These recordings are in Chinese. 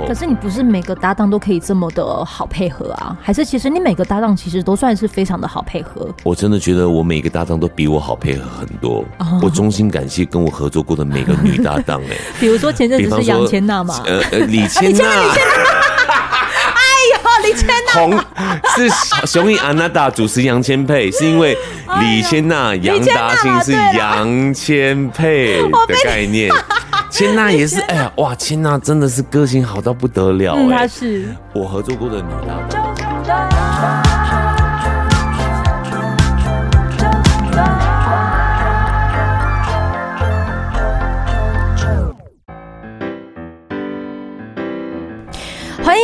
候。可是你不是每个搭档都可以这么的好配合啊？还是其实你每个搭档其实都算是非常的好配合？我真的觉得我每个搭档都比我好配合很多。哦、我衷心感谢跟我合作过的每个女搭档哎、欸。比如说前阵子是杨千娜嘛？呃呃，李千娜。李千娜红是雄鹰安娜达主持杨千霈，是因为李千娜杨达兴是杨千霈的概念，千娜也是，哎呀哇，千娜真的是个性好到不得了，哎，她是。我合作过的女搭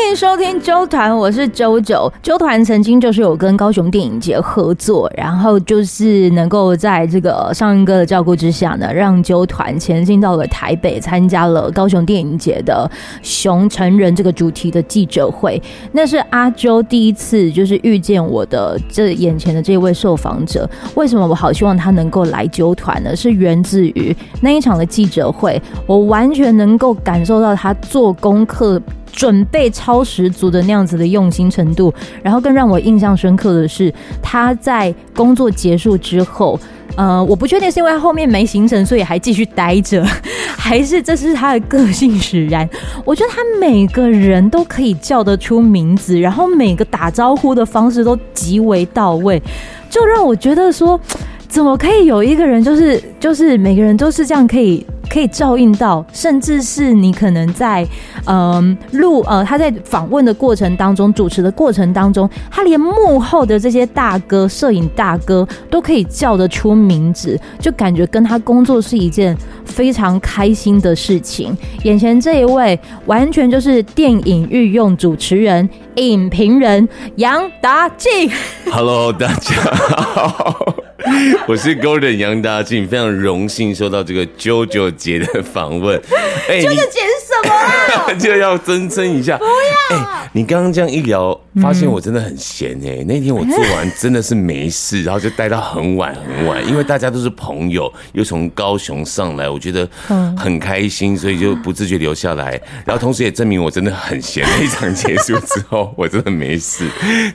欢迎收听周团，我是周九。周团曾经就是有跟高雄电影节合作，然后就是能够在这个上一个的照顾之下呢，让周团前进到了台北，参加了高雄电影节的“熊成人”这个主题的记者会。那是阿周第一次就是遇见我的这眼前的这位受访者。为什么我好希望他能够来啾团呢？是源自于那一场的记者会，我完全能够感受到他做功课。准备超十足的那样子的用心程度，然后更让我印象深刻的是，他在工作结束之后，呃，我不确定是因为后面没行程，所以还继续待着，还是这是他的个性使然。我觉得他每个人都可以叫得出名字，然后每个打招呼的方式都极为到位，就让我觉得说，怎么可以有一个人，就是就是每个人都是这样可以。可以照应到，甚至是你可能在，嗯，录呃，他在访问的过程当中，主持的过程当中，他连幕后的这些大哥、摄影大哥都可以叫得出名字，就感觉跟他工作是一件非常开心的事情。眼前这一位，完全就是电影御用主持人、影评人杨达钦。Hello，大家好。我是 Golden 杨达俊，非常荣幸受到这个 JoJo 姐的访问。JoJo 姐是什么啊？就要尊称一下。不要。哎，你刚刚这样一聊，发现我真的很闲哎。那天我做完真的是没事，然后就待到很晚很晚，因为大家都是朋友，又从高雄上来，我觉得很开心，所以就不自觉留下来。然后同时也证明我真的很闲。那一场结束之后，我真的没事。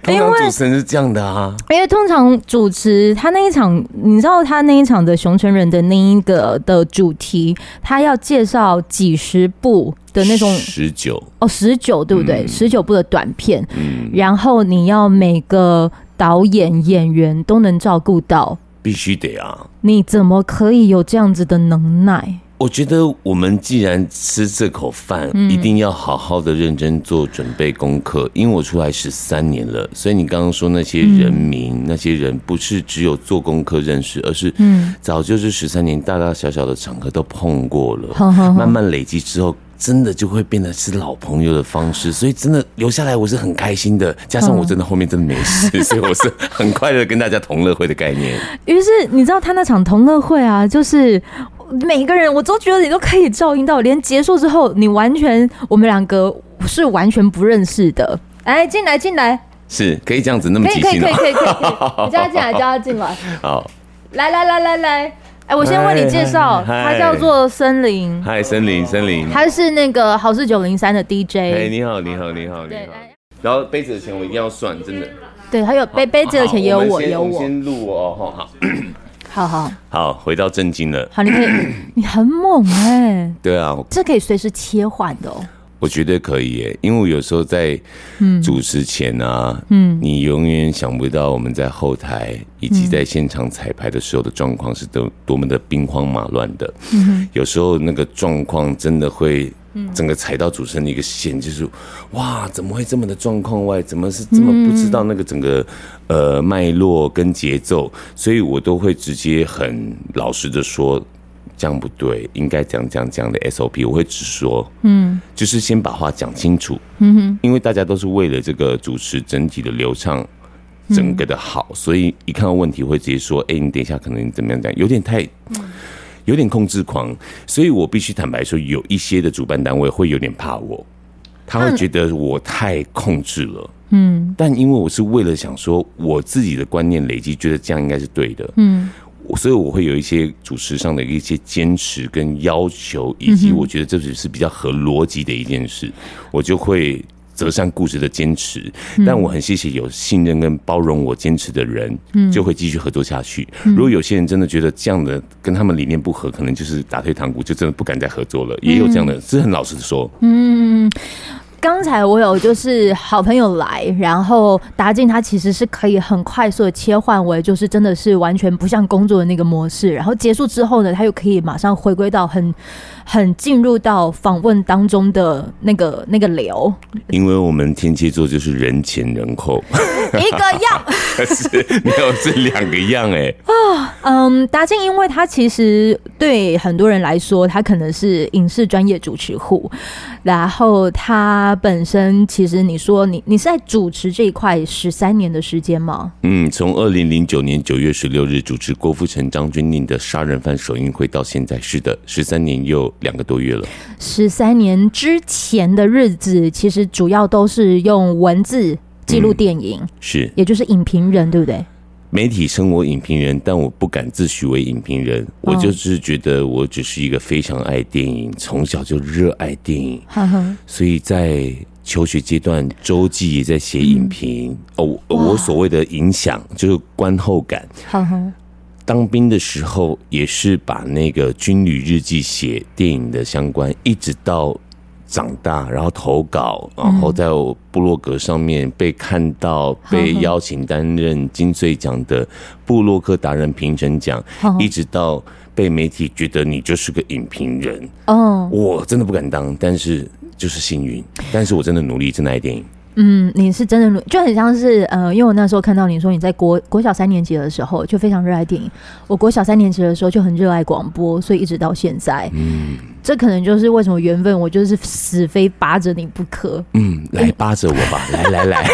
通常主持人是这样的啊，因为通常主持他那一场。场，你知道他那一场的熊成人的那一个的主题，他要介绍几十部的那种十九哦，十九对不对？十九、嗯、部的短片，嗯、然后你要每个导演演员都能照顾到，必须得啊！你怎么可以有这样子的能耐？我觉得我们既然吃这口饭，一定要好好的认真做准备功课。因为我出来十三年了，所以你刚刚说那些人名、那些人，不是只有做功课认识，而是早就是十三年大大小小的场合都碰过了，慢慢累积之后，真的就会变得是老朋友的方式。所以真的留下来，我是很开心的。加上我真的后面真的没事，所以我是很快乐跟大家同乐会的概念。于是你知道他那场同乐会啊，就是。每个人，我都觉得你都可以照应到，连结束之后，你完全我们两个是完全不认识的。哎，进来，进来，是可以这样子那么可以，可以，可以，可以。你叫他进来，叫他进来。好，来来来来来，哎，我先为你介绍，他叫做森林。嗨，森林，森林，他是那个好事九零三的 DJ。哎，你好，你好，你好，你好。然后杯子的钱我一定要算，真的。对，还有杯杯子的钱也有我，有我。先录哦，好。好好 好，回到正经了。好，你可以，你很猛哎、欸。对啊，这可以随时切换的哦。我觉得可以耶，因为我有时候在主持前啊，嗯，你永远想不到我们在后台以及在现场彩排的时候的状况是多多么的兵荒马乱的。嗯，有时候那个状况真的会。整个踩到主持人的一个线，就是哇，怎么会这么的状况外？怎么是这么不知道那个整个呃脉络跟节奏？所以我都会直接很老实的说，这样不对，应该讲讲讲的 SOP，我会直说，嗯，就是先把话讲清楚，嗯哼，因为大家都是为了这个主持整体的流畅，整个的好，所以一看到问题会直接说，哎，你等一下可能怎么样讲，有点太。有点控制狂，所以我必须坦白说，有一些的主办单位会有点怕我，他会觉得我太控制了。嗯，但因为我是为了想说我自己的观念累积，觉得这样应该是对的。嗯，所以我会有一些主持上的一些坚持跟要求，以及我觉得这只是比较合逻辑的一件事，我就会。择善固执的坚持，但我很谢谢有信任跟包容我坚持的人，就会继续合作下去。如果有些人真的觉得这样的跟他们理念不合，可能就是打退堂鼓，就真的不敢再合作了。也有这样的，是很老实的说。嗯。刚才我有就是好朋友来，然后达进他其实是可以很快速的切换为就是真的是完全不像工作的那个模式，然后结束之后呢，他又可以马上回归到很 很进入到访问当中的那个那个流。因为我们天蝎座就是人前人后一个样，是没有是两个样哎啊嗯，达进因为他其实对很多人来说，他可能是影视专业主持户，然后他。他本身其实，你说你你是在主持这一块十三年的时间吗？嗯，从二零零九年九月十六日主持郭富城、张钧甯的杀人犯首映会到现在，是的，十三年又两个多月了。十三年之前的日子，其实主要都是用文字记录电影，嗯、是，也就是影评人，对不对？媒体称我影评人，但我不敢自诩为影评人。我就是觉得我只是一个非常爱电影，从小就热爱电影，所以在求学阶段，周记也在写影评。哦，我所谓的影响就是观后感。当兵的时候也是把那个军旅日记写电影的相关，一直到。长大，然后投稿，然后在我部落格上面被看到，被邀请担任金穗奖的部落客达人评审奖，一直到被媒体觉得你就是个影评人。哦，我真的不敢当，但是就是幸运，但是我真的努力，真的爱电影。嗯，你是真的就很像是呃，因为我那时候看到你说你在国国小三年级的时候就非常热爱电影，我国小三年级的时候就很热爱广播，所以一直到现在，嗯，这可能就是为什么缘分，我就是死非扒着你不可。嗯，来扒着我吧，来来来，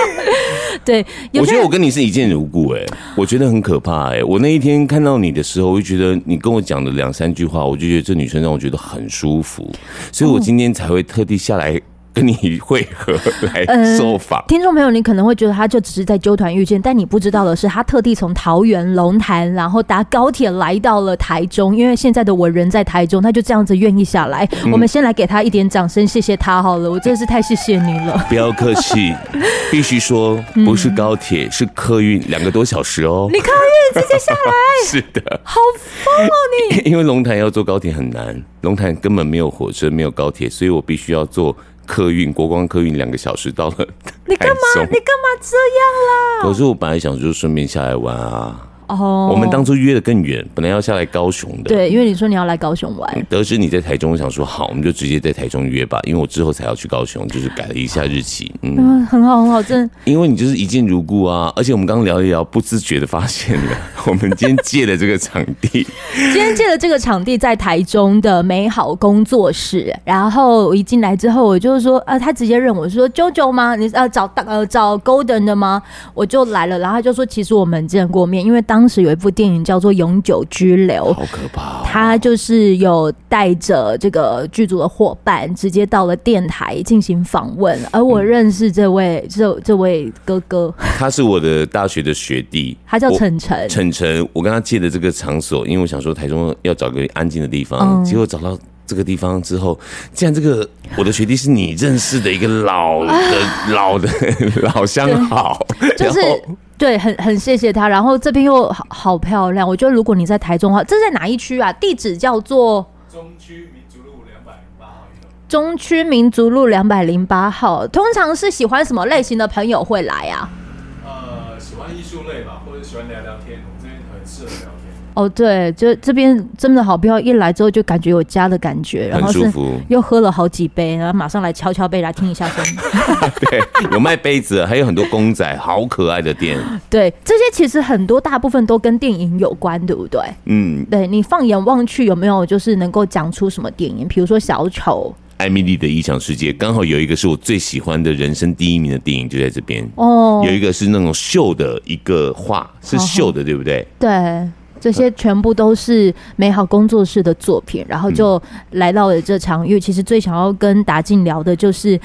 对，我觉得我跟你是一见如故，哎，我觉得很可怕，哎，我那一天看到你的时候，我就觉得你跟我讲的两三句话，我就觉得这女生让我觉得很舒服，所以我今天才会特地下来。跟你会合来受访、呃，听众朋友，你可能会觉得他就只是在纠团遇见，但你不知道的是，他特地从桃园龙潭，然后搭高铁来到了台中，因为现在的我人在台中，他就这样子愿意下来。嗯、我们先来给他一点掌声，谢谢他好了，我真的是太谢谢你了。不要客气，必须说不是高铁，是客运，两个多小时哦。你客运直接下来？是的，好疯哦你！因为龙潭要坐高铁很难，龙潭根本没有火车，没有高铁，所以我必须要坐。客运国光客运两个小时到了，你干嘛？你干嘛这样啦？可是我本来想就顺便下来玩啊。哦，我们当初约的更远，本来要下来高雄的。对，因为你说你要来高雄玩。得知你在台中，我想说好，我们就直接在台中约吧。因为我之后才要去高雄，就是改了一下日期。嗯，很好，很好，真的。因为你就是一见如故啊，而且我们刚刚聊一聊，不自觉的发现了，我们今天借的这个场地，今天借的这个场地在台中的美好工作室。然后我一进来之后，我就是说，呃，他直接认我说，JoJo 吗？你呃找呃找 Golden 的吗？我就来了，然后他就说，其实我们见过面，因为当。当时有一部电影叫做《永久居留》，好可怕哦。他就是有带着这个剧组的伙伴，直接到了电台进行访问。而我认识这位这这位哥哥，他是我的大学的学弟，他叫晨晨。晨晨，我跟他借的这个场所，因为我想说台中要找个安静的地方，结果找到这个地方之后，既然这个我的学弟是你认识的一个老的老的 老相好，就是。对，很很谢谢他。然后这边又好好漂亮，我觉得如果你在台中的话，这是在哪一区啊？地址叫做中区民族路两百零八号。中区民族路两百零八号，通常是喜欢什么类型的朋友会来啊？呃，喜欢艺术类吧，或者喜欢聊聊。哦，对，就这边真的好漂亮，一来之后就感觉有家的感觉，然后是又喝了好几杯，然后马上来敲敲杯来听一下声音。对，有卖杯子，还有很多公仔，好可爱的店。对，这些其实很多大部分都跟电影有关，对不对？嗯，对，你放眼望去，有没有就是能够讲出什么电影？比如说小丑、艾米丽的异想世界，刚好有一个是我最喜欢的人生第一名的电影，就在这边。哦，有一个是那种秀的一个画，是秀的，对不对？对。这些全部都是美好工作室的作品，然后就来到了这场。因为其实最想要跟达进聊的就是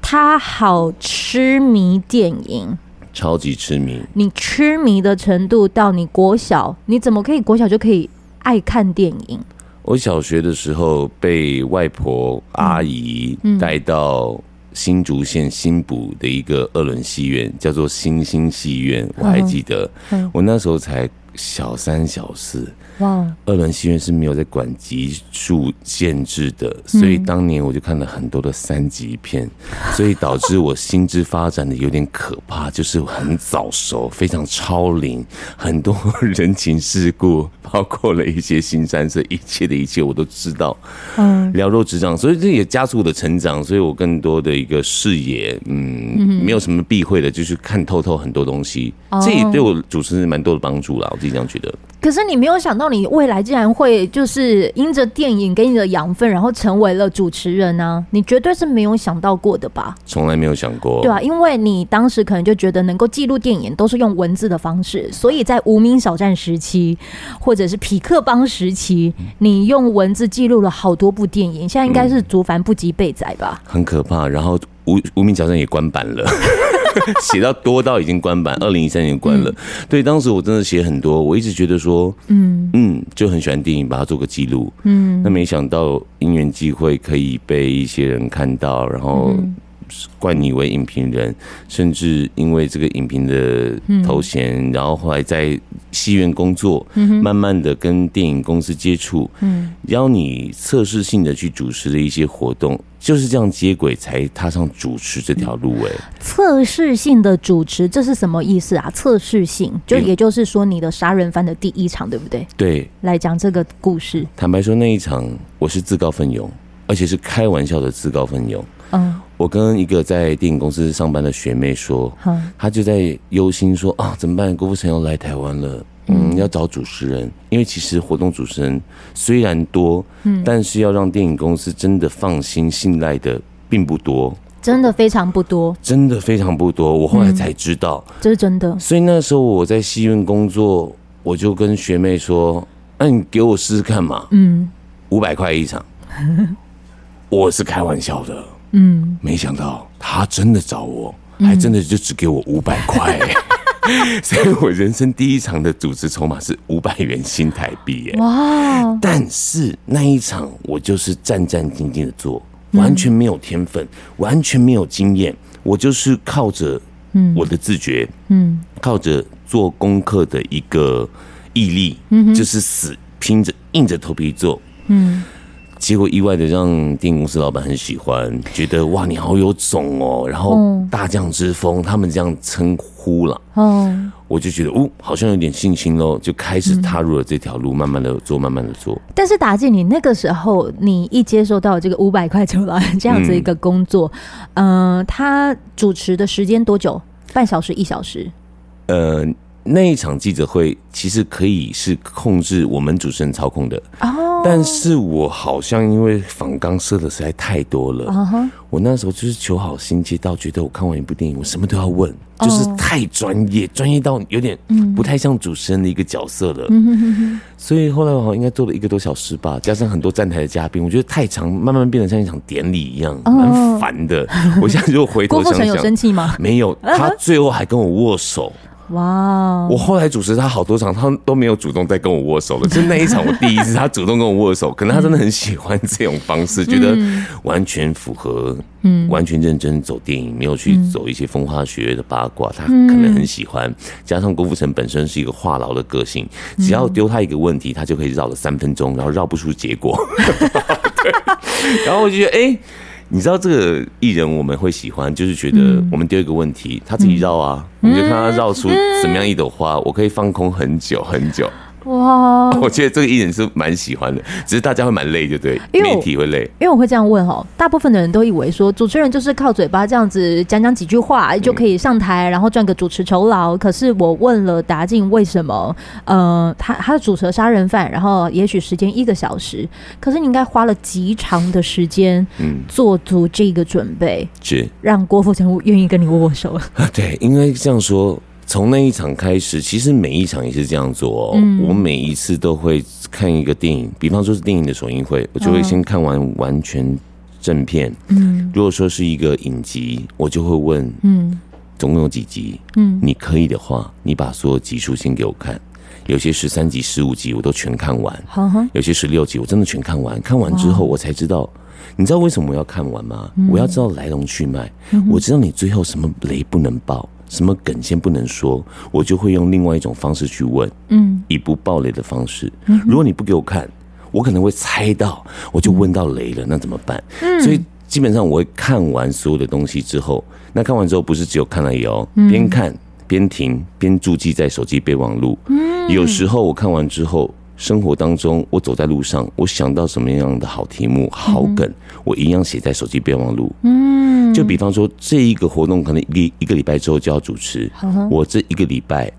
他好痴迷电影，超级痴迷。你痴迷的程度到你国小，你怎么可以国小就可以爱看电影？我小学的时候被外婆阿姨带到新竹县新埔的一个二轮戏院，叫做星星戏院，我还记得，我那时候才小三小四。哇！二轮戏院是没有在管级数限制的，所以当年我就看了很多的三级片，所以导致我心智发展的有点可怕，就是很早熟，非常超龄，很多人情世故，包括了一些新三色，一切的一切我都知道，嗯，了若指掌，所以这也加速我的成长，所以我更多的一个视野，嗯，没有什么避讳的，就是看透透很多东西，这也对我主持人蛮多的帮助啦，我自己这样觉得。可是你没有想到，你未来竟然会就是因着电影给你的养分，然后成为了主持人呢、啊？你绝对是没有想到过的吧？从来没有想过，对啊，因为你当时可能就觉得能够记录电影都是用文字的方式，所以在无名小站时期，或者是匹克邦时期，你用文字记录了好多部电影，现在应该是竹凡不及被宰吧？很可怕。然后无无名小站也关版了。写到多到已经关版，二零一三年关了。嗯、对，当时我真的写很多，我一直觉得说，嗯嗯，就很喜欢电影，把它做个记录。嗯，那没想到因缘际会可以被一些人看到，然后冠你为影评人，甚至因为这个影评的头衔，然后后来在戏院工作，慢慢的跟电影公司接触，嗯，邀你测试性的去主持的一些活动。就是。这样接轨，才踏上主持这条路。哎，测试性的主持，这是。什么意思啊？测试性，就也就是。说，你的杀人犯的第一场，对不对？对，来讲这个故事。坦白说，那一场我是。自告奋勇，而且是。开玩笑的自告奋勇。嗯，我跟一个在电影公司上班的学妹说，她就在忧心说啊，怎么办？郭富城要来台湾了。嗯，要找主持人，因为其实活动主持人虽然多，嗯，但是要让电影公司真的放心信赖的并不多，真的非常不多，真的非常不多。我后来才知道，这是真的。所以那时候我在戏院工作，我就跟学妹说：“那你给我试试看嘛。”嗯，五百块一场，我是开玩笑的。嗯，没想到他真的找我，还真的就只给我五百块。所以我人生第一场的组织筹码是五百元新台币耶！哇！但是那一场我就是战战兢兢的做，完全没有天分，完全没有经验，我就是靠着我的自觉，嗯，靠着做功课的一个毅力，嗯，就是死拼着硬着头皮做，嗯。结果意外的让电影公司老板很喜欢，觉得哇，你好有种哦，然后大将之风，他们这样称呼了，哦，我就觉得哦，好像有点信心喽，就开始踏入了这条路，慢慢的做，慢慢的做。但是达进，你那个时候你一接受到这个五百块酬劳这样子一个工作，嗯，他主持的时间多久？半小时、一小时？呃。那一场记者会其实可以是控制我们主持人操控的，oh. 但是我好像因为访纲设的实在太多了，uh. 我那时候就是求好心切到觉得我看完一部电影，我什么都要问，oh. 就是太专业，专业到有点不太像主持人的一个角色了。Mm. 所以后来我好像应该做了一个多小时吧，加上很多站台的嘉宾，我觉得太长，慢慢变得像一场典礼一样，蛮烦的。Oh. 我现在就回头想想，郭富城有生气吗？没有，他最后还跟我握手。哇.我后来主持他好多场，他都没有主动再跟我握手了。就那一场，我第一次他主动跟我握手，可能 他真的很喜欢这种方式，觉得完全符合，嗯，完全认真走电影，没有去走一些风花雪月的八卦，他可能很喜欢。加上郭富城本身是一个话痨的个性，只要丢他一个问题，他就可以绕了三分钟，然后绕不出结果。对，然后我就觉得，哎、欸。你知道这个艺人我们会喜欢，就是觉得我们丢一个问题，他自己绕啊，我们就看他绕出怎么样一朵花，我可以放空很久很久。哇，我觉得这个艺人是蛮喜欢的，只是大家会蛮累，就对，媒体会累。因为我会这样问哦，大部分的人都以为说主持人就是靠嘴巴这样子讲讲几句话就可以上台，然后赚个主持酬劳。可是我问了达进为什么，呃，他他主持杀人犯，然后也许时间一个小时，可是你应该花了极长的时间，嗯，做足这个准备，是让郭富城愿意跟你握握手。对，应该这样说。从那一场开始，其实每一场也是这样做哦。嗯、我每一次都会看一个电影，比方说是电影的首映会，我就会先看完完全正片。嗯，如果说是一个影集，我就会问，嗯，总共有几集？嗯，你可以的话，你把所有集数先给我看。有些十三集、十五集我都全看完，有些十六集我真的全看完。看完之后，我才知道，你知道为什么我要看完吗？我要知道来龙去脉，我知道你最后什么雷不能爆，什么梗先不能说，我就会用另外一种方式去问，嗯，以不爆雷的方式。如果你不给我看，我可能会猜到，我就问到雷了，那怎么办？嗯所以基本上我会看完所有的东西之后，那看完之后不是只有看而已哦，边看。边停边注记在手机备忘录。嗯，有时候我看完之后，生活当中我走在路上，我想到什么样的好题目、好梗，我一样写在手机备忘录。嗯，就比方说这一个活动可能一一个礼拜之后就要主持，我这一个礼拜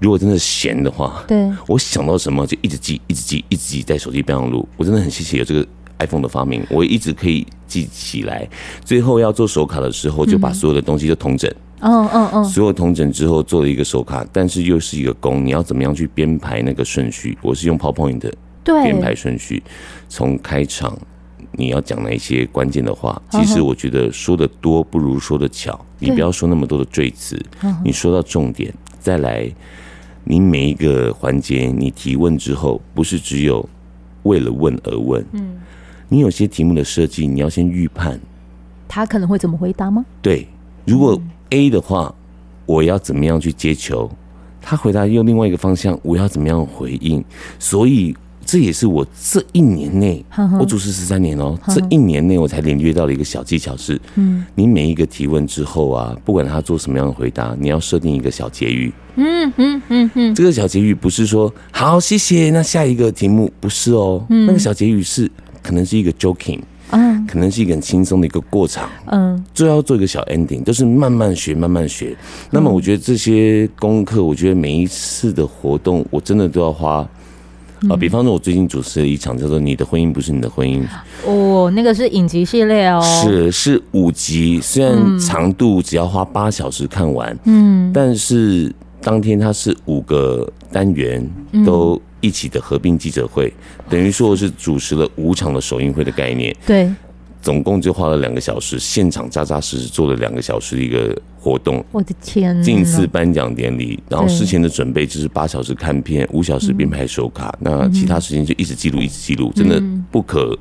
如果真的闲的话，对，我想到什么就一直记、一直记、一直记在手机备忘录。我真的很谢谢有这个 iPhone 的发明，我一直可以记起来。最后要做手卡的时候，就把所有的东西都统整。嗯嗯嗯嗯，所有同整之后做了一个手卡，但是又是一个工，你要怎么样去编排那个顺序？我是用 PowerPoint 的编排顺序，从开场你要讲哪一些关键的话。其实我觉得说的多不如说的巧，你不要说那么多的赘词，你说到重点，再来，你每一个环节你提问之后，不是只有为了问而问，嗯，你有些题目的设计，你要先预判他可能会怎么回答吗？对，如果。A 的话，我要怎么样去接球？他回答用另外一个方向，我要怎么样回应？所以这也是我这一年内，我主持十三年哦，这一年内我才领略到了一个小技巧是：嗯，你每一个提问之后啊，不管他做什么样的回答，你要设定一个小结语。嗯嗯嗯嗯，这个小结语不是说好谢谢，那下一个题目不是哦，那个小结语是可能是一个 joking。嗯，可能是一个很轻松的一个过场，嗯，最后要做一个小 ending，都是慢慢学，慢慢学。那么我觉得这些功课，我觉得每一次的活动，我真的都要花啊。比方说，我最近主持了一场叫做《你的婚姻不是你的婚姻》，哦，那个是影集系列哦，是是五集，虽然长度只要花八小时看完，嗯，但是当天它是五个单元都。一起的合并记者会，等于说是主持了五场的首映会的概念。对，总共就花了两个小时，现场扎扎实实做了两个小时的一个活动。我的天！近似颁奖典礼，然后事前的准备就是八小时看片，五小时编排手卡，那其他时间就一直记录，一直记录，真的不可。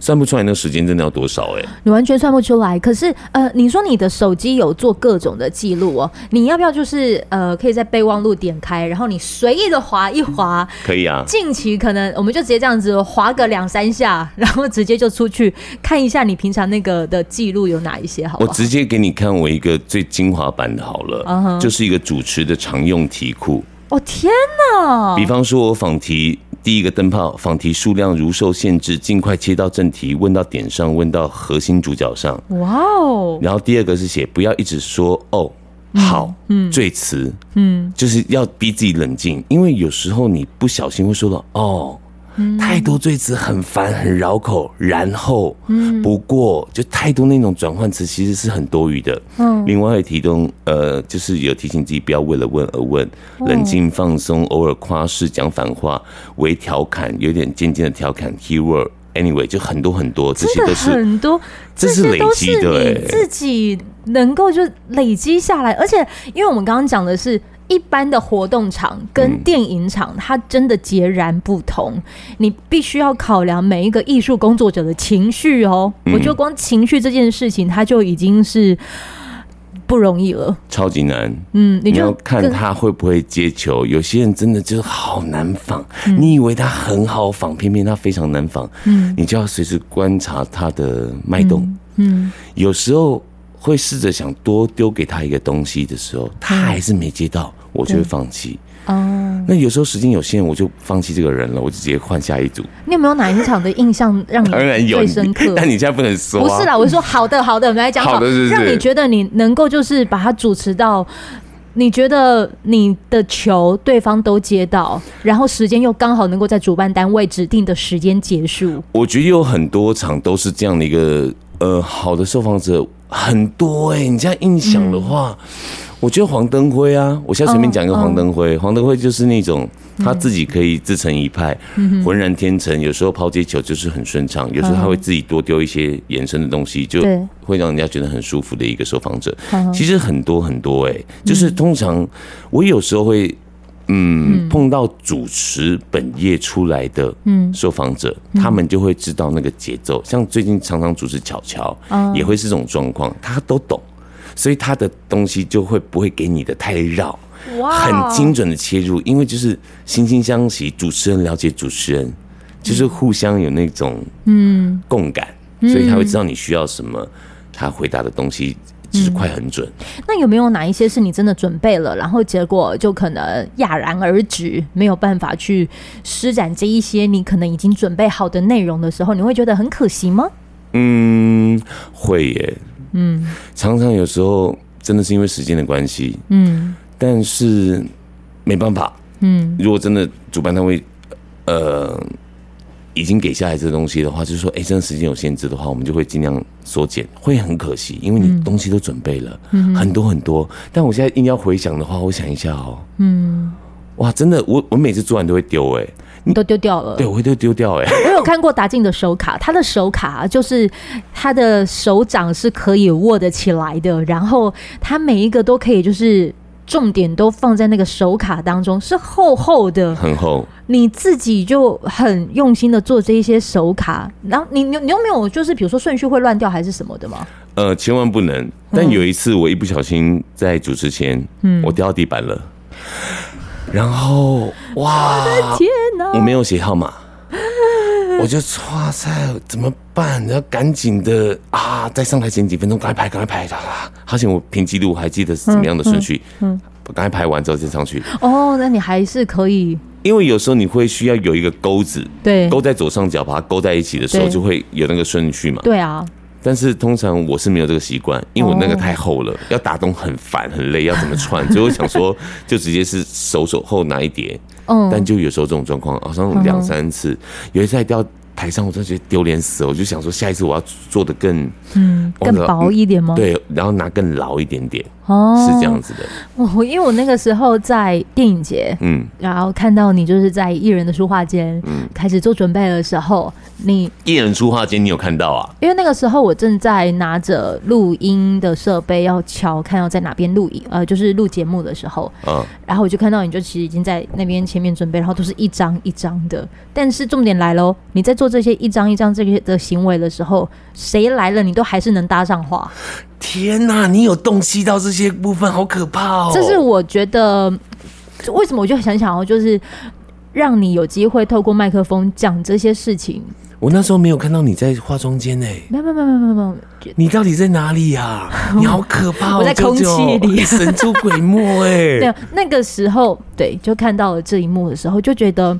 算不出来那个时间真的要多少哎、欸，你完全算不出来。可是呃，你说你的手机有做各种的记录哦，你要不要就是呃，可以在备忘录点开，然后你随意的划一划，可以啊。近期可能我们就直接这样子划个两三下，然后直接就出去看一下你平常那个的记录有哪一些好好？我直接给你看我一个最精华版的好了，uh huh. 就是一个主持的常用题库。哦天哪！比方说我访题。第一个灯泡，访题数量如受限制，尽快切到正题，问到点上，问到核心主角上。哇哦！然后第二个是写不要一直说哦，好，嗯，最词，嗯，就是要逼自己冷静，因为有时候你不小心会说到哦。太多赘词很烦很绕口，然后，不过就太多那种转换词其实是很多余的。嗯，另外会提供呃，就是有提醒自己不要为了问而问，冷静放松，偶尔夸饰讲反话，微调侃，有点渐渐的调侃。Keyword anyway 就很多很多，这些都是很多，这是累积的，你自己能够就累积下来，而且因为我们刚刚讲的是。一般的活动场跟电影场，它真的截然不同。你必须要考量每一个艺术工作者的情绪哦。我觉得光情绪这件事情，它就已经是不容易了，超级难。嗯，你要看他会不会接球。有些人真的就是好难访，你以为他很好仿，偏偏他非常难仿。嗯，你就要随时观察他的脉动。嗯，有时候。会试着想多丢给他一个东西的时候，他还是没接到，我就会放弃。哦，那有时候时间有限，我就放弃这个人了，我就直接换下一组。你有没有哪一场的印象让你最深刻？但你现在不能说。不是啦，我是说好的，好的，我们来讲好的，让你觉得你能够就是把它主持到，你觉得你的球对方都接到，然后时间又刚好能够在主办单位指定的时间结束。我觉得有很多场都是这样的一个。呃，好的受访者，很多哎、欸，你这样印象的话。嗯我觉得黄登辉啊，我现在随便讲一个黄登辉。黄登辉就是那种他自己可以自成一派，浑然天成。有时候抛接球就是很顺畅，有时候他会自己多丢一些延伸的东西，就会让人家觉得很舒服的一个受访者。其实很多很多哎、欸，就是通常我有时候会嗯碰到主持本业出来的受访者，他们就会知道那个节奏。像最近常常主持巧巧，也会是这种状况，他都懂。所以他的东西就会不会给你的太绕，很精准的切入，因为就是惺惺相惜，主持人了解主持人，就是互相有那种嗯。共感，所以他会知道你需要什么，他回答的东西就是快很准。那有没有哪一些是你真的准备了，然后结果就可能戛然而止，没有办法去施展这一些你可能已经准备好的内容的时候，你会觉得很可惜吗？嗯，会耶。嗯，常常有时候真的是因为时间的关系，嗯，但是没办法，嗯，如果真的主办单位呃已经给下来这个东西的话，就是说，哎、欸，真的时间有限制的话，我们就会尽量缩减，会很可惜，因为你东西都准备了，嗯，很多很多，但我现在硬要回想的话，我想一下哦，嗯，哇，真的，我我每次做完都会丢哎。你都丢掉了，对，我会都丢掉哎。我有看过达静的手卡，他的手卡就是他的手掌是可以握得起来的，然后他每一个都可以就是重点都放在那个手卡当中，是厚厚的，很厚。你自己就很用心的做这一些手卡，然后你你你有没有就是比如说顺序会乱掉还是什么的吗？呃，千万不能。但有一次我一不小心在主持前，嗯，我掉到地板了。然后哇，我的天哪！我没有写号码，我就哇塞，怎么办？要赶紧的啊！在上台前几分钟，赶快排，赶快排，好险我凭记录还记得是怎么样的顺序，嗯，赶快排完之后再上去。哦，那你还是可以，因为有时候你会需要有一个钩子，对，勾在左上角，把它勾在一起的时候，就会有那个顺序嘛。对啊。但是通常我是没有这个习惯，因为我那个太厚了，要打洞很烦很累，要怎么串？所以我想说，就直接是手手后拿一叠。嗯，但就有时候这种状况，好像两三次，有一次还掉台上，我真的觉得丢脸死了。我就想说，下一次我要做的更嗯更薄一点吗？对，然后拿更牢一点点。哦，是这样子的。我因为我那个时候在电影节，嗯，然后看到你就是在艺人的书画间，嗯，开始做准备的时候，你艺人书画间你有看到啊？因为那个时候我正在拿着录音的设备要瞧，看要在哪边录影，呃，就是录节目的时候，嗯，然后我就看到你就其实已经在那边前面准备，然后都是一张一张的。但是重点来喽，你在做这些一张一张这些的行为的时候，谁来了你都还是能搭上话。天哪，你有洞悉到这些部分，好可怕哦！这是我觉得为什么我就想想要，就是让你有机会透过麦克风讲这些事情。我那时候没有看到你在化妆间呢，没有没有没有没有没有，你到底在哪里呀？你好可怕！我在空气里神出鬼没哎！对，那个时候对，就看到了这一幕的时候，就觉得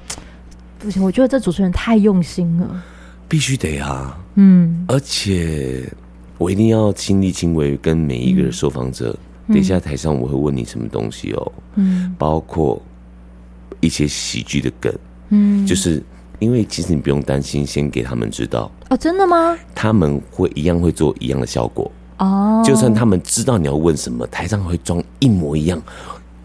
不行，我觉得这主持人太用心了，必须得啊，嗯，而且。我一定要亲力亲为，跟每一个受访者。等一下台上我会问你什么东西哦，嗯，包括一些喜剧的梗，嗯，就是因为其实你不用担心，先给他们知道。哦，真的吗？他们会一样会做一样的效果。哦，就算他们知道你要问什么，台上会装一模一样。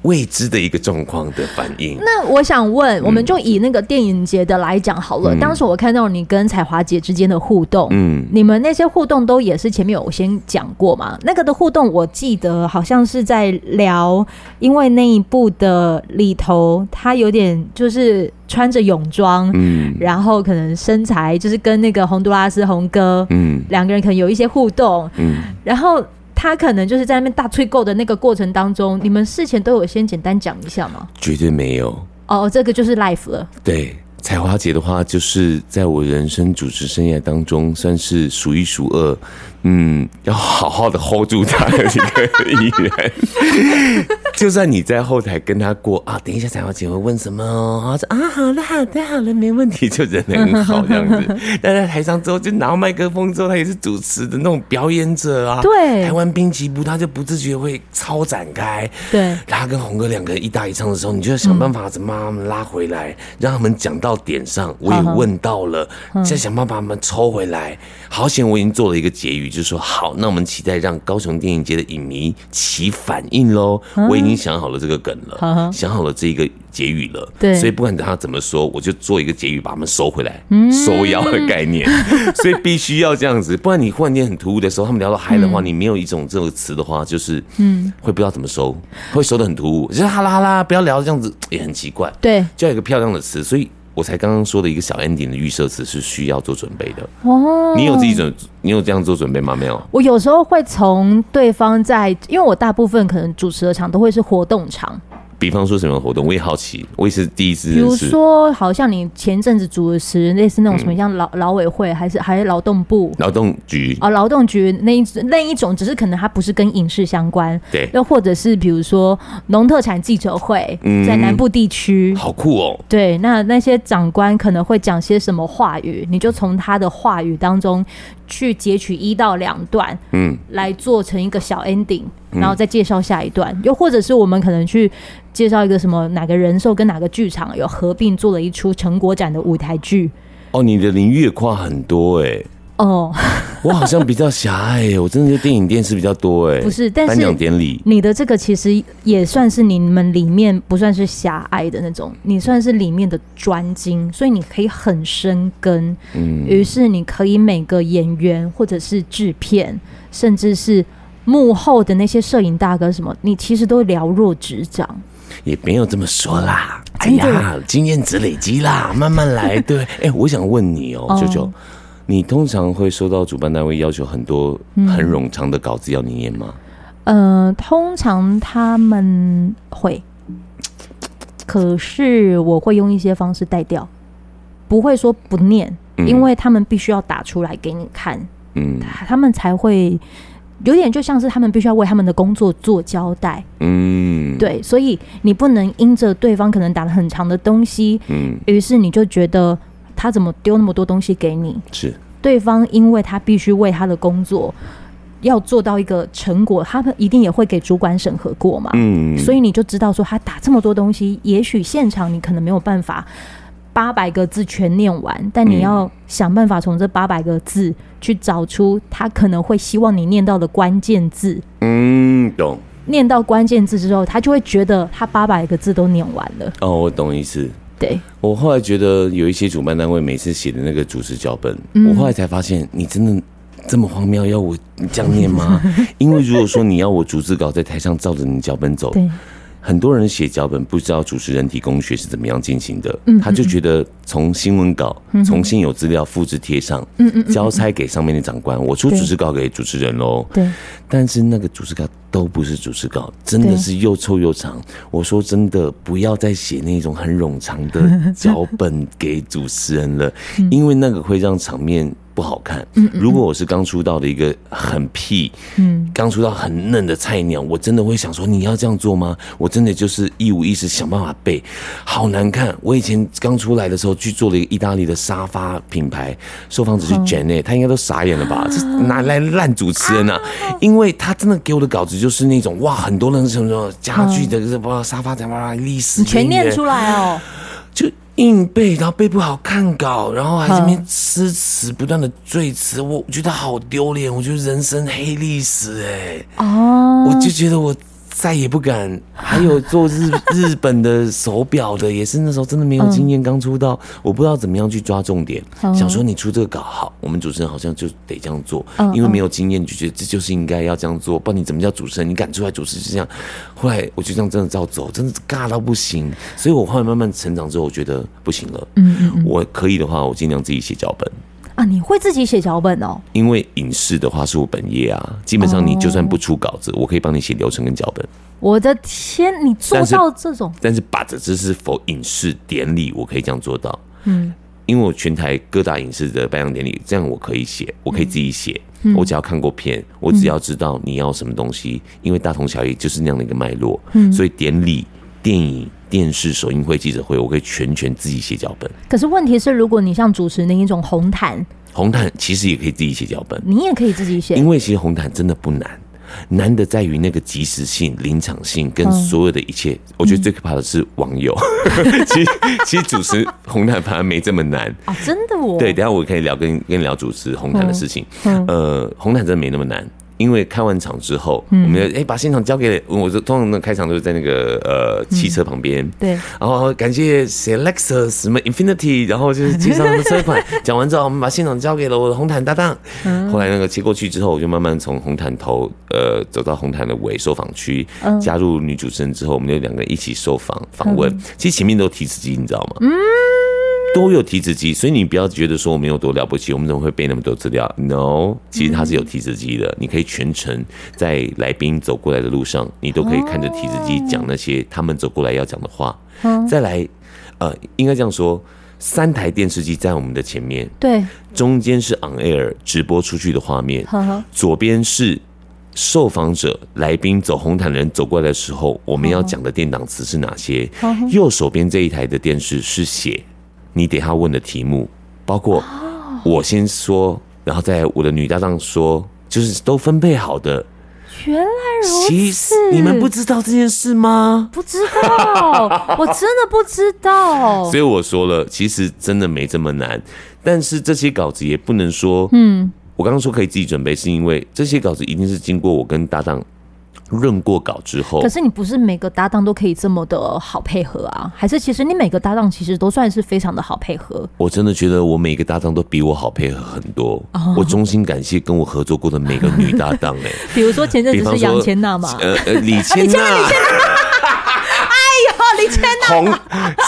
未知的一个状况的反应。那我想问，我们就以那个电影节的来讲好了。嗯、当时我看到你跟彩华姐之间的互动，嗯，你们那些互动都也是前面有先讲过嘛？那个的互动，我记得好像是在聊，因为那一部的里头，他有点就是穿着泳装，嗯，然后可能身材就是跟那个洪都拉斯洪哥，嗯，两个人可能有一些互动，嗯，然后。他可能就是在那边大吹够的那个过程当中，你们事前都有先简单讲一下吗？绝对没有。哦，这个就是 life 了。对。彩华姐的话，就是在我人生主持生涯当中，算是数一数二，嗯，要好好的 hold 住他的一个艺人。就算你在后台跟他过啊，等一下彩华姐会问什么哦，说啊，好了好的好了，没问题，就人很好这样子。但在台上之后，就拿到麦克风之后，他也是主持的那种表演者啊。对，台湾滨崎步，他就不自觉会超展开。对，他跟红哥两个人一搭一唱的时候，你就要想办法怎么把他们拉回来，嗯、让他们讲到。到点上，我也问到了，再想办法把他们抽回来。好险，我已经做了一个结语，就是说好，那我们期待让高雄电影节的影迷起反应喽。我已经想好了这个梗了，想好了这个结语了。对，所以不管他怎么说，我就做一个结语把他们收回来，收腰的概念。所以必须要这样子，不然你忽然间很突兀的时候，他们聊到嗨的话，你没有一种这个词的话，就是嗯，会不知道怎么收，会收的很突兀，就是哈啦哈啦，不要聊这样子也很奇怪。对，就要一个漂亮的词，所以。我才刚刚说的一个小 ending 的预设词是需要做准备的哦。你有自己准，你有这样做准备吗？没有。我有时候会从对方在，因为我大部分可能主持的场都会是活动场。比方说什么活动，我也好奇，我也是第一次。比如说，好像你前阵子主持类似那种什么，像劳劳委会，还是还是劳动部、劳动局哦，劳动局那一那一种，只是可能它不是跟影视相关。对。又或者是比如说农特产记者会，在南部地区，好酷哦。对，那那些长官可能会讲些什么话语，你就从他的话语当中去截取一到两段，嗯，来做成一个小 ending。然后再介绍下一段，又或者是我们可能去介绍一个什么哪个人寿跟哪个剧场有合并做了一出成果展的舞台剧。哦，你的领域也跨很多哎。哦，我好像比较狭隘，我真的就电影电视比较多哎。不是，但是颁奖典礼，你的这个其实也算是你们里面不算是狭隘的那种，你算是里面的专精，所以你可以很深耕。嗯，于是你可以每个演员或者是制片，甚至是。幕后的那些摄影大哥什么，你其实都了若指掌，也没有这么说啦。哎呀，经验值累积啦，慢慢来。对，哎、欸，我想问你哦、喔，九九，你通常会收到主办单位要求很多很冗长的稿子要你念吗？嗯、呃，通常他们会，可是我会用一些方式带掉，不会说不念，因为他们必须要打出来给你看，嗯，他们才会。有点就像是他们必须要为他们的工作做交代，嗯，对，所以你不能因着对方可能打了很长的东西，嗯，于是你就觉得他怎么丢那么多东西给你？是对方，因为他必须为他的工作要做到一个成果，他们一定也会给主管审核过嘛，嗯，所以你就知道说他打这么多东西，也许现场你可能没有办法。八百个字全念完，但你要想办法从这八百个字去找出他可能会希望你念到的关键字。嗯，懂。念到关键字之后，他就会觉得他八百个字都念完了。哦，我懂意思。对，我后来觉得有一些主办单位每次写的那个主持脚本，嗯，我后来才发现，你真的这么荒谬，要我这样念吗？因为如果说你要我逐字稿在台上照着你脚本走，对。很多人写脚本不知道主持人体工学是怎么样进行的，他就觉得从新闻稿从现有资料复制贴上，交差给上面的长官，我出主持稿给主持人喽。对，但是那个主持稿都不是主持稿，真的是又臭又长。我说真的，不要再写那种很冗长的 脚本给主持人了，因为那个会让场面。不好看。如果我是刚出道的一个很屁，嗯，刚出道很嫩的菜鸟，我真的会想说，你要这样做吗？我真的就是一五一十想办法背，好难看。我以前刚出来的时候去做了一个意大利的沙发品牌，受访者是 Janet，他应该都傻眼了吧？这哪来烂主持人啊？因为他真的给我的稿子就是那种哇，很多人什么什么家具的什么沙发怎么历史全念出来哦。硬背，然后背不好看稿，然后还这边诗词不断的赘词，我觉得好丢脸，我觉得人生黑历史哎，哦，我就觉得我。再也不敢。还有做日日本的手表的，也是那时候真的没有经验，刚出道，我不知道怎么样去抓重点。想说你出这个稿好，我们主持人好像就得这样做，因为没有经验，就觉得这就是应该要这样做。不然你怎么叫主持人？你敢出来主持就这样。后来我就这样真的照走，真的尬到不行。所以我后来慢慢成长之后，我觉得不行了。嗯，我可以的话，我尽量自己写脚本。啊，你会自己写脚本哦？因为影视的话是我本业啊，基本上你就算不出稿子，我可以帮你写流程跟脚本。我的天，你做到这种？但是把这只是否影视典礼，我可以这样做到。嗯，因为我全台各大影视的颁奖典礼，这样我可以写，我可以自己写。我只要看过片，我只要知道你要什么东西，因为大同小异，就是那样的一个脉络。嗯，所以典礼、电影。电视首映会、记者会，我可以全权自己写脚本。可是问题是，如果你像主持那一种红毯，红毯其实也可以自己写脚本，你也可以自己写，因为其实红毯真的不难。难的在于那个即时性、临场性跟所有的一切。我觉得最可怕的是网友。其实，其实主持红毯反而没这么难啊！真的哦对，等下我可以聊跟跟你聊主持红毯的事情。呃，红毯真的没那么难。因为开完场之后，我们要哎把现场交给我，就通常那开场都是在那个呃汽车旁边，对，然后感谢谁 Lexus 什么 Infinity，然后就是介绍他们车款，讲完之后，我们把现场交给了我的红毯搭档。后来那个接过去之后，我就慢慢从红毯头呃走到红毯的尾受访区，加入女主持人之后，我们就两个人一起受访访问。其实前面都提词机，你知道吗？嗯。都有提词机，所以你不要觉得说我们有多了不起，我们怎么会背那么多资料？No，其实它是有提词机的，你可以全程在来宾走过来的路上，你都可以看着提词机讲那些他们走过来要讲的话。再来，呃，应该这样说，三台电视机在我们的前面，对，中间是 on air 直播出去的画面，左边是受访者来宾走红毯的人走过来的时候，我们要讲的电档词是哪些？右手边这一台的电视是写。你等下问的题目，包括我先说，然后再我的女搭档说，就是都分配好的。原来如此，你们不知道这件事吗？不知道，我真的不知道。所以我说了，其实真的没这么难，但是这些稿子也不能说，嗯，我刚刚说可以自己准备，是因为这些稿子一定是经过我跟搭档。润过稿之后，可是你不是每个搭档都可以这么的好配合啊？还是其实你每个搭档其实都算是非常的好配合？我真的觉得我每个搭档都比我好配合很多。Oh. 我衷心感谢跟我合作过的每个女搭档哎、欸。比如说前阵子是杨千娜嘛，呃呃 李千娜。李千娜红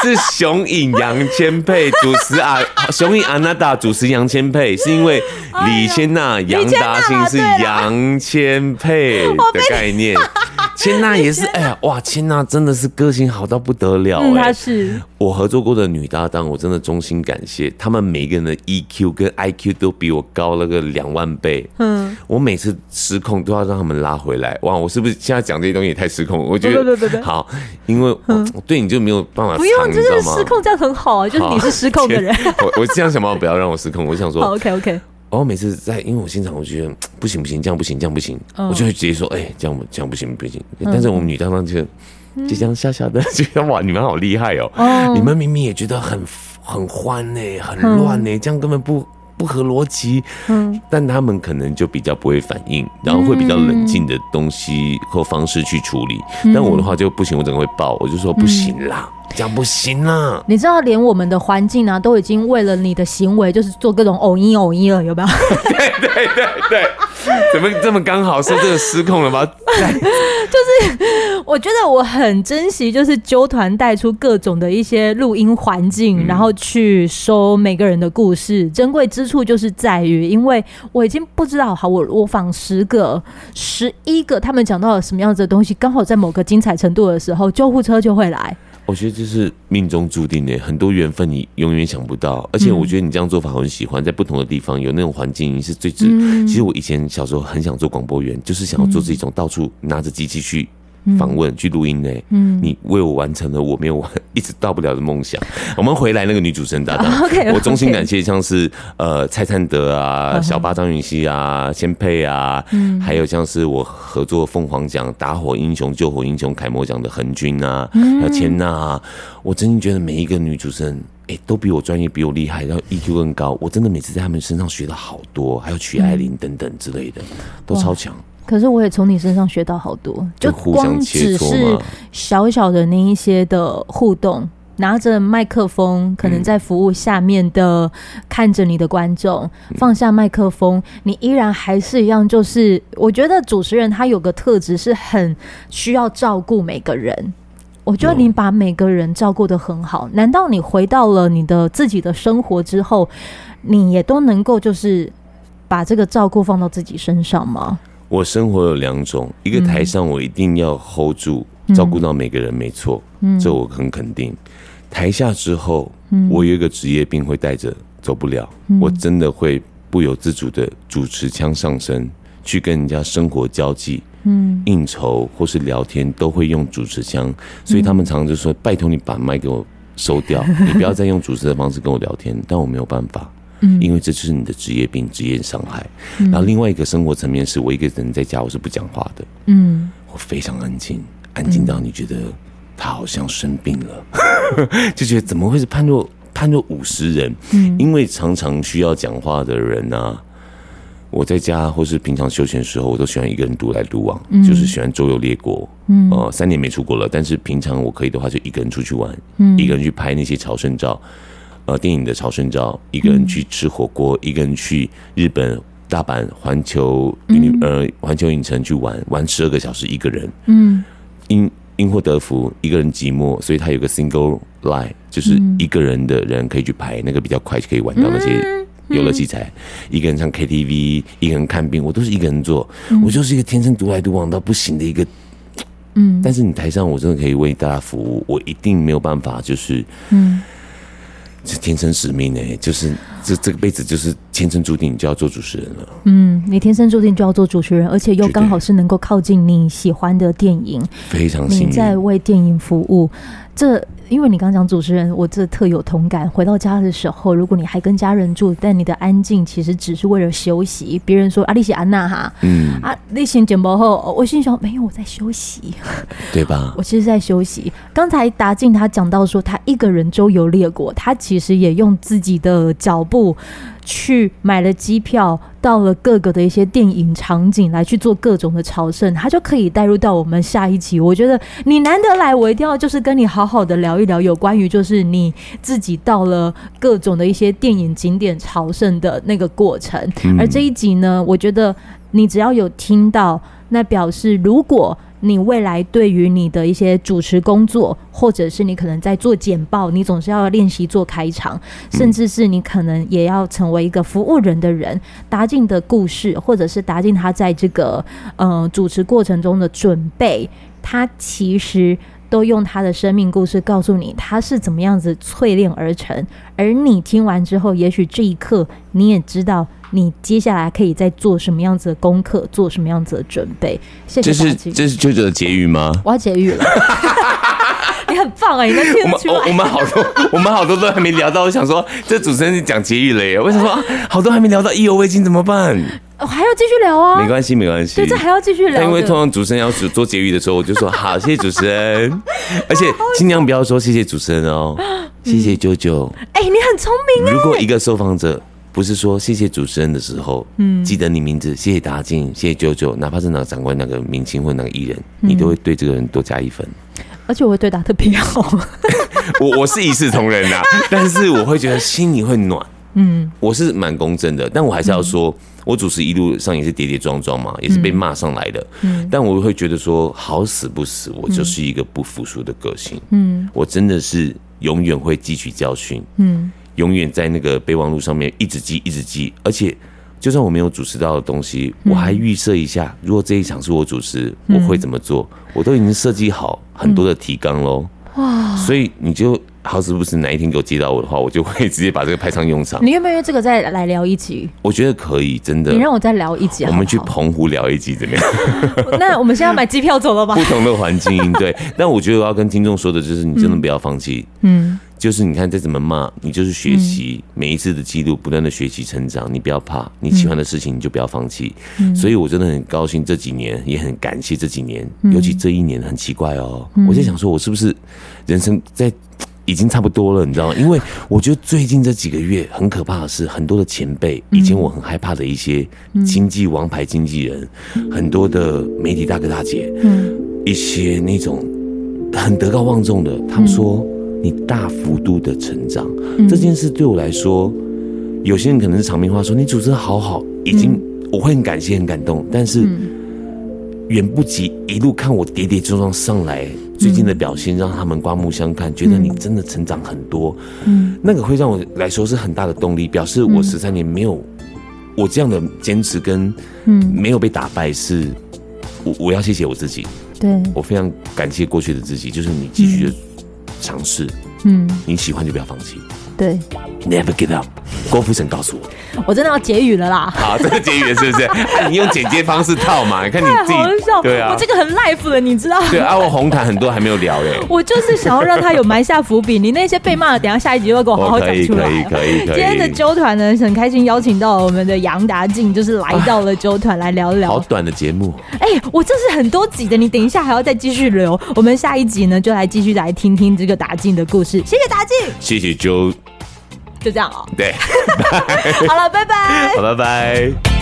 是熊影杨千霈主持啊，熊影阿娜达主持杨千霈，是因为李千娜杨达兴是杨千霈的概念。千娜 也是，哎呀，哇，千娜真的是个性好到不得了，哎、嗯，她是我合作过的女搭档，我真的衷心感谢他们每个人的 EQ 跟 IQ 都比我高了个两万倍。嗯，我每次失控都要让他们拉回来。哇，我是不是现在讲这些东西也太失控了？我觉得对对对好，因为我对你就没有办法，不用，就是失控这样很好啊，就是你是失控的人。我我这样想办法不要让我失控，我想说，OK OK。然后每次在，因为我现场，我觉得不行不行，这样不行，这样不行，我就会直接说，哎，这样这样不行不行。但是我们女搭档就就这样笑笑的，觉得哇，你们好厉害哦！你们明明也觉得很很欢呢，很乱呢，这样根本不不合逻辑。嗯，但他们可能就比较不会反应，然后会比较冷静的东西或方式去处理。但我的话就不行，我整个会爆，我就说不行啦。这样不行啊！你知道，连我们的环境啊，都已经为了你的行为，就是做各种偶一偶一了，有没有？对对对对，怎么这么刚好是这个失控了吗？就是我觉得我很珍惜，就是纠团带出各种的一些录音环境，然后去收每个人的故事。珍贵之处就是在于，因为我已经不知道，好，我我访十个、十一个，他们讲到了什么样子的东西，刚好在某个精彩程度的时候，救护车就会来。我觉得这是命中注定的，很多缘分你永远想不到。而且我觉得你这样做法我很喜欢，在不同的地方有那种环境是最值。其实我以前小时候很想做广播员，就是想要做这种到处拿着机器去。访问去录音呢，嗯，你为我完成了我没有完 一直到不了的梦想。我们回来那个女主持人搭档，我衷心感谢，像是呃蔡灿德啊、小巴张云熙啊、千佩啊，嗯。还有像是我合作凤凰奖打火英雄、救火英雄楷模奖的恒军啊，还有千娜啊，我真心觉得每一个女主持人哎都比我专业，比我厉害，然后 EQ 更高。我真的每次在他们身上学到好多，还有曲爱玲等等之类的，都超强。可是我也从你身上学到好多，就光只是小小的那一些的互动，拿着麦克风，可能在服务下面的看着你的观众，放下麦克风，你依然还是一样。就是我觉得主持人他有个特质是很需要照顾每个人，我觉得你把每个人照顾得很好。难道你回到了你的自己的生活之后，你也都能够就是把这个照顾放到自己身上吗？我生活有两种，一个台上我一定要 hold 住，照顾到每个人，没错，这我很肯定。台下之后，我有一个职业病会带着走不了，我真的会不由自主的主持腔上升，去跟人家生活交际，应酬或是聊天都会用主持腔，所以他们常常就说：“拜托你把麦给我收掉，你不要再用主持的方式跟我聊天。”但我没有办法。嗯，因为这就是你的职业病、职业伤害。然后另外一个生活层面是，我一个人在家我是不讲话的，嗯，我非常安静，安静到你觉得他好像生病了，就觉得怎么会是判若判若五十人？嗯，因为常常需要讲话的人呢、啊。我在家或是平常休闲的时候，我都喜欢一个人独来独往，嗯，就是喜欢周游列国。嗯，呃，三年没出国了，但是平常我可以的话，就一个人出去玩，嗯，一个人去拍那些朝圣照，呃，电影的朝圣照，一个人去吃火锅，一个人去日本大阪环球，呃，环球影城去玩，玩十二个小时一个人。嗯，因因祸得福，一个人寂寞，所以他有个 single line，就是一个人的人可以去拍，那个比较快就可以玩到那些。游乐器材，一个人唱 KTV，一个人看病，我都是一个人做。嗯、我就是一个天生独来独往到不行的一个。嗯，但是你台上，我真的可以为大家服务，我一定没有办法，就是嗯，是天生使命呢、欸，就是这这个辈子就是天生注定你就要做主持人了。嗯，你天生注定就要做主持人，而且又刚好是能够靠近你喜欢的电影，非常幸运，你在为电影服务。这。因为你刚刚讲主持人，我这特有同感。回到家的时候，如果你还跟家人住，但你的安静其实只是为了休息。别人说啊，你是安娜哈，嗯啊，例行简报后，我心想没有，我在休息，对吧？我其实在休息。刚才达静他讲到说，他一个人周游列国，他其实也用自己的脚步。去买了机票，到了各个的一些电影场景来去做各种的朝圣，他就可以带入到我们下一集。我觉得你难得来，我一定要就是跟你好好的聊一聊有关于就是你自己到了各种的一些电影景点朝圣的那个过程。而这一集呢，我觉得你只要有听到，那表示如果。你未来对于你的一些主持工作，或者是你可能在做简报，你总是要练习做开场，甚至是你可能也要成为一个服务人的人。达进的故事，或者是达进他在这个呃主持过程中的准备，他其实都用他的生命故事告诉你他是怎么样子淬炼而成。而你听完之后，也许这一刻你也知道。你接下来可以再做什么样子的功课，做什么样子的准备？谢谢。这是这是舅舅的结语吗？我要结语了。你很棒啊！你能听得出来？我们我们好多我们好多都还没聊到，我想说这主持人是讲结语了耶？为什么好多还没聊到意犹未尽怎么办？我还要继续聊啊！没关系没关系，对，这还要继续聊。因为通常主持人要做结语的时候，我就说好，谢谢主持人，而且尽量不要说谢谢主持人哦，谢谢舅舅。哎，你很聪明。如果一个受访者。不是说谢谢主持人的时候，嗯，记得你名字，谢谢达静，谢谢九九，哪怕是哪个长官、哪个明星或哪个艺人，你都会对这个人多加一分。而且我会对他特别好。我我是一视同仁呐，但是我会觉得心里会暖。嗯，我是蛮公正的，但我还是要说，我主持一路上也是跌跌撞撞嘛，也是被骂上来的。嗯，但我会觉得说，好死不死，我就是一个不服输的个性。嗯，我真的是永远会汲取教训。嗯。永远在那个备忘录上面一直记，一直记，而且就算我没有主持到的东西，我还预设一下，如果这一场是我主持，我会怎么做？我都已经设计好很多的提纲喽。哇！所以你就好死不死哪一天给我接到我的话，我就会直接把这个派上用场。你愿不愿意这个再来聊一集？我觉得可以，真的。你让我再聊一集好好？我们去澎湖聊一集怎么样？那我们现在买机票走了吧？不同的环境，对。但我觉得我要跟听众说的就是，你真的不要放弃。嗯。就是你看再怎么骂，你就是学习每一次的记录，不断的学习成长。你不要怕，你喜欢的事情你就不要放弃。所以我真的很高兴这几年，也很感谢这几年，尤其这一年很奇怪哦。我在想说，我是不是人生在已经差不多了？你知道吗？因为我觉得最近这几个月很可怕的是，很多的前辈，以前我很害怕的一些经济王牌经纪人，很多的媒体大哥大姐，一些那种很德高望重的，他们说。你大幅度的成长，这件事对我来说，有些人可能是场面话说你主持的好好，已经我会很感谢很感动，但是远不及一路看我跌跌撞撞上来，最近的表现让他们刮目相看，觉得你真的成长很多，嗯，那个会让我来说是很大的动力，表示我十三年没有我这样的坚持跟嗯。没有被打败，是我我要谢谢我自己，对。我非常感谢过去的自己，就是你继续的。尝试，嗯，你喜欢就不要放弃，对，Never give up。郭富城告诉我。我真的要结语了啦。好，这个结语是不是？啊、你用剪接方式套嘛？你看你自己，对啊，我这个很 life 的，你知道？对啊，我红毯很多还没有聊耶。我就是想要让他有埋下伏笔，你那些被骂的，等下下一集就会给我好好讲出来。可以，可以，可以。今天的啾团呢，很开心邀请到了我们的杨达静，就是来到了啾团来聊聊。好短的节目。哎、欸，我这是很多集的，你等一下还要再继续留。我们下一集呢，就来继续来听听这个达静的故事。谢谢达静，谢谢啾。就这样哦。对，好了，拜拜。好，拜拜。